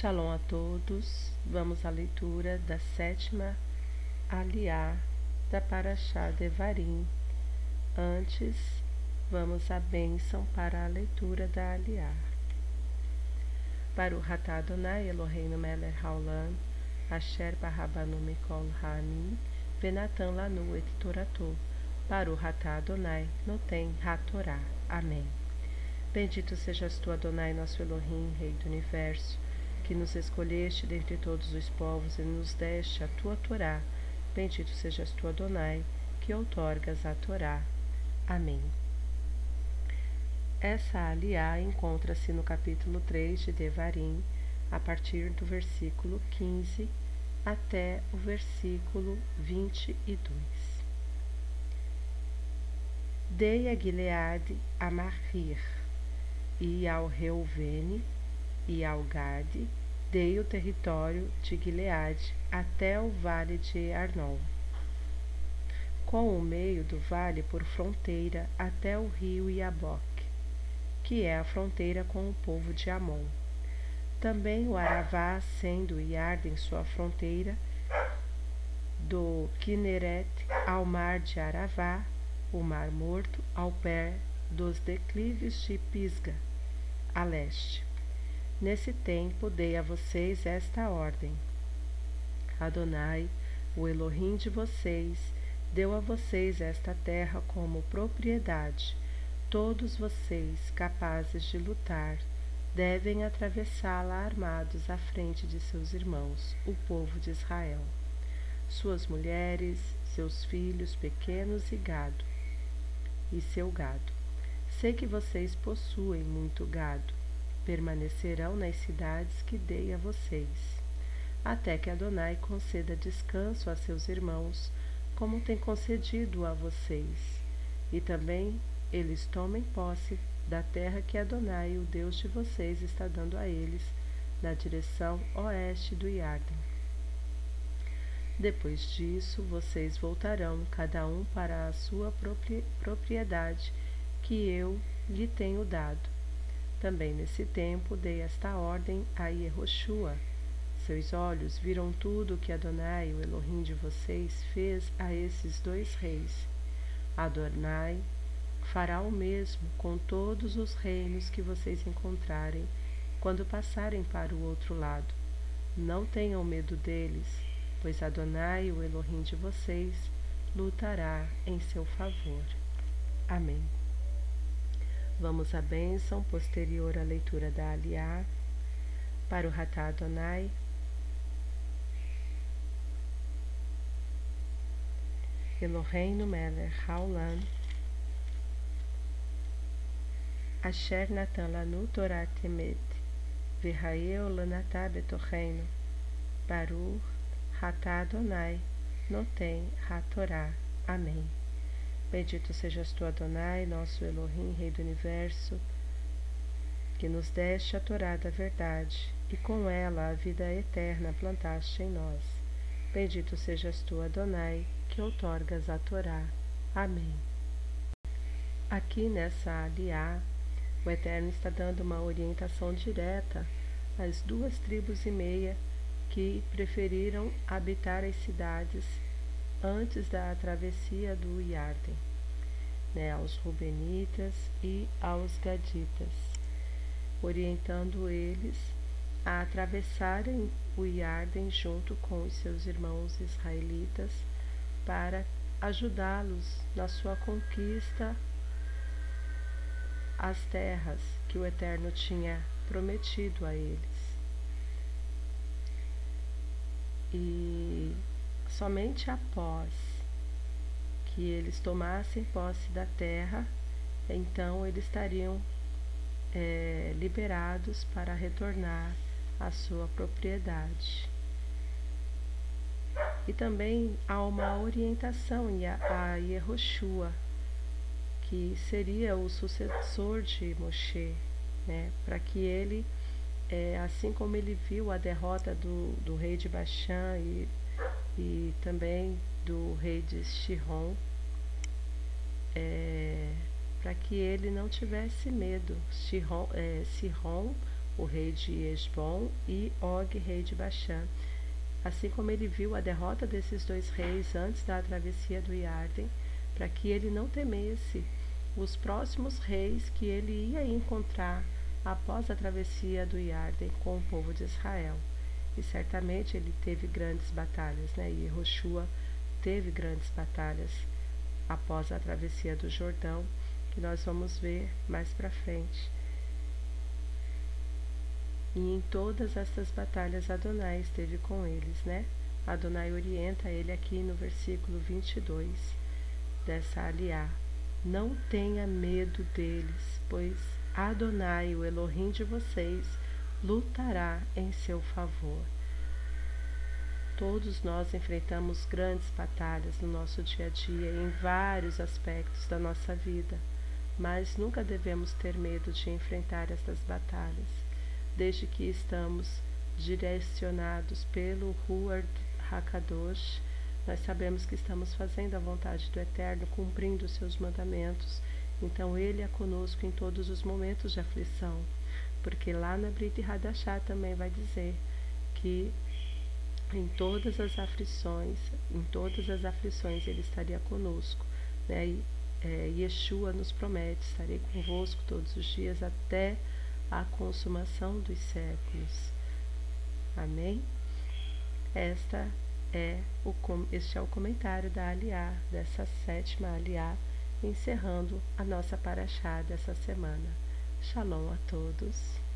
Shalom a todos. Vamos à leitura da sétima aliá da Paraxá Devarim. Antes, vamos à bênção para a leitura da aliá. Para o Hatá Adonai Eloheinu Meler Haolam, Asher Barrabanu Mikol Hamim, Venatan Lanu Et Toratou. Para o Hatá Adonai, Notem Hatorá. Amém. Bendito sejas tu, Adonai, nosso Elohim, Rei do Universo, que nos escolheste dentre todos os povos e nos deste a tua Torá. Bendito sejas tu, Adonai, que outorgas a Torá. Amém. Essa aliá encontra-se no capítulo 3 de Devarim, a partir do versículo 15 até o versículo 22. Dei a Gileade a Mahir, e ao Reuvene e ao Gade dei o território de Gileade até o vale de Arnon, com o meio do vale por fronteira até o rio Iaboque, que é a fronteira com o povo de Amon. Também o Aravá, sendo Iarden sua fronteira, do Kineret ao mar de Aravá, o mar morto, ao pé dos declives de Pisga, a leste. Nesse tempo dei a vocês esta ordem: Adonai, o Elohim de vocês, deu a vocês esta terra como propriedade. Todos vocês, capazes de lutar, devem atravessá-la armados à frente de seus irmãos, o povo de Israel, suas mulheres, seus filhos pequenos e gado, e seu gado. Sei que vocês possuem muito gado permanecerão nas cidades que dei a vocês, até que Adonai conceda descanso a seus irmãos, como tem concedido a vocês, e também eles tomem posse da terra que Adonai, o Deus de vocês, está dando a eles, na direção oeste do Iarden. Depois disso, vocês voltarão, cada um para a sua propriedade que eu lhe tenho dado também nesse tempo dei esta ordem a Yehoshua. Seus olhos viram tudo o que Adonai, o Elohim de vocês, fez a esses dois reis. Adonai fará o mesmo com todos os reinos que vocês encontrarem quando passarem para o outro lado. Não tenham medo deles, pois Adonai, o Elohim de vocês, lutará em seu favor. Amém. Vamos à bênção posterior à leitura da Aliá para o Hatá Adonai. Eloheinu Meler Haolam Asher Natan Lanu Torah Temet Virraeu Lanatá Betocheinu Baruch Hatá Adonai Notem HaTorá. Amém. Bendito sejas tu, Adonai, nosso Elohim, Rei do Universo, que nos deste a Torá da verdade, e com ela a vida eterna plantaste em nós. Bendito sejas tu, Adonai, que outorgas a Torá. Amém. Aqui nessa aliá, o Eterno está dando uma orientação direta às duas tribos e meia que preferiram habitar as cidades antes da travessia do Iarden, né, aos Rubenitas e aos Gaditas, orientando eles a atravessarem o Iarden junto com os seus irmãos israelitas para ajudá-los na sua conquista às terras que o Eterno tinha prometido a eles. E somente após que eles tomassem posse da terra, então eles estariam é, liberados para retornar à sua propriedade. E também há uma orientação a Yehoshua, que seria o sucessor de Moshe, né, para que ele, é, assim como ele viu a derrota do, do rei de Baixã e e também do rei de Shihon, é, para que ele não tivesse medo. Shihon, é, o rei de Esbom, e Og, rei de Bashan. Assim como ele viu a derrota desses dois reis antes da travessia do Iarden, para que ele não temesse os próximos reis que ele ia encontrar após a travessia do Iarden com o povo de Israel. E certamente ele teve grandes batalhas, né? E Roshua teve grandes batalhas após a travessia do Jordão, que nós vamos ver mais para frente. E em todas estas batalhas Adonai esteve com eles, né? Adonai orienta ele aqui no versículo 22 dessa aliá. Não tenha medo deles, pois Adonai, o Elohim de vocês, lutará em seu favor. Todos nós enfrentamos grandes batalhas no nosso dia a dia, em vários aspectos da nossa vida, mas nunca devemos ter medo de enfrentar estas batalhas, desde que estamos direcionados pelo Ruach Hakadosh, nós sabemos que estamos fazendo a vontade do Eterno, cumprindo os seus mandamentos, então Ele é conosco em todos os momentos de aflição, porque lá na Brit Hadashah também vai dizer que em todas as aflições, em todas as aflições ele estaria conosco, né? E, é, Yeshua nos promete, estarei convosco todos os dias até a consumação dos séculos. Amém? Esta é o, este é o comentário da Aliá, dessa sétima Aliá, encerrando a nossa paraxá dessa semana. Shalom a todos.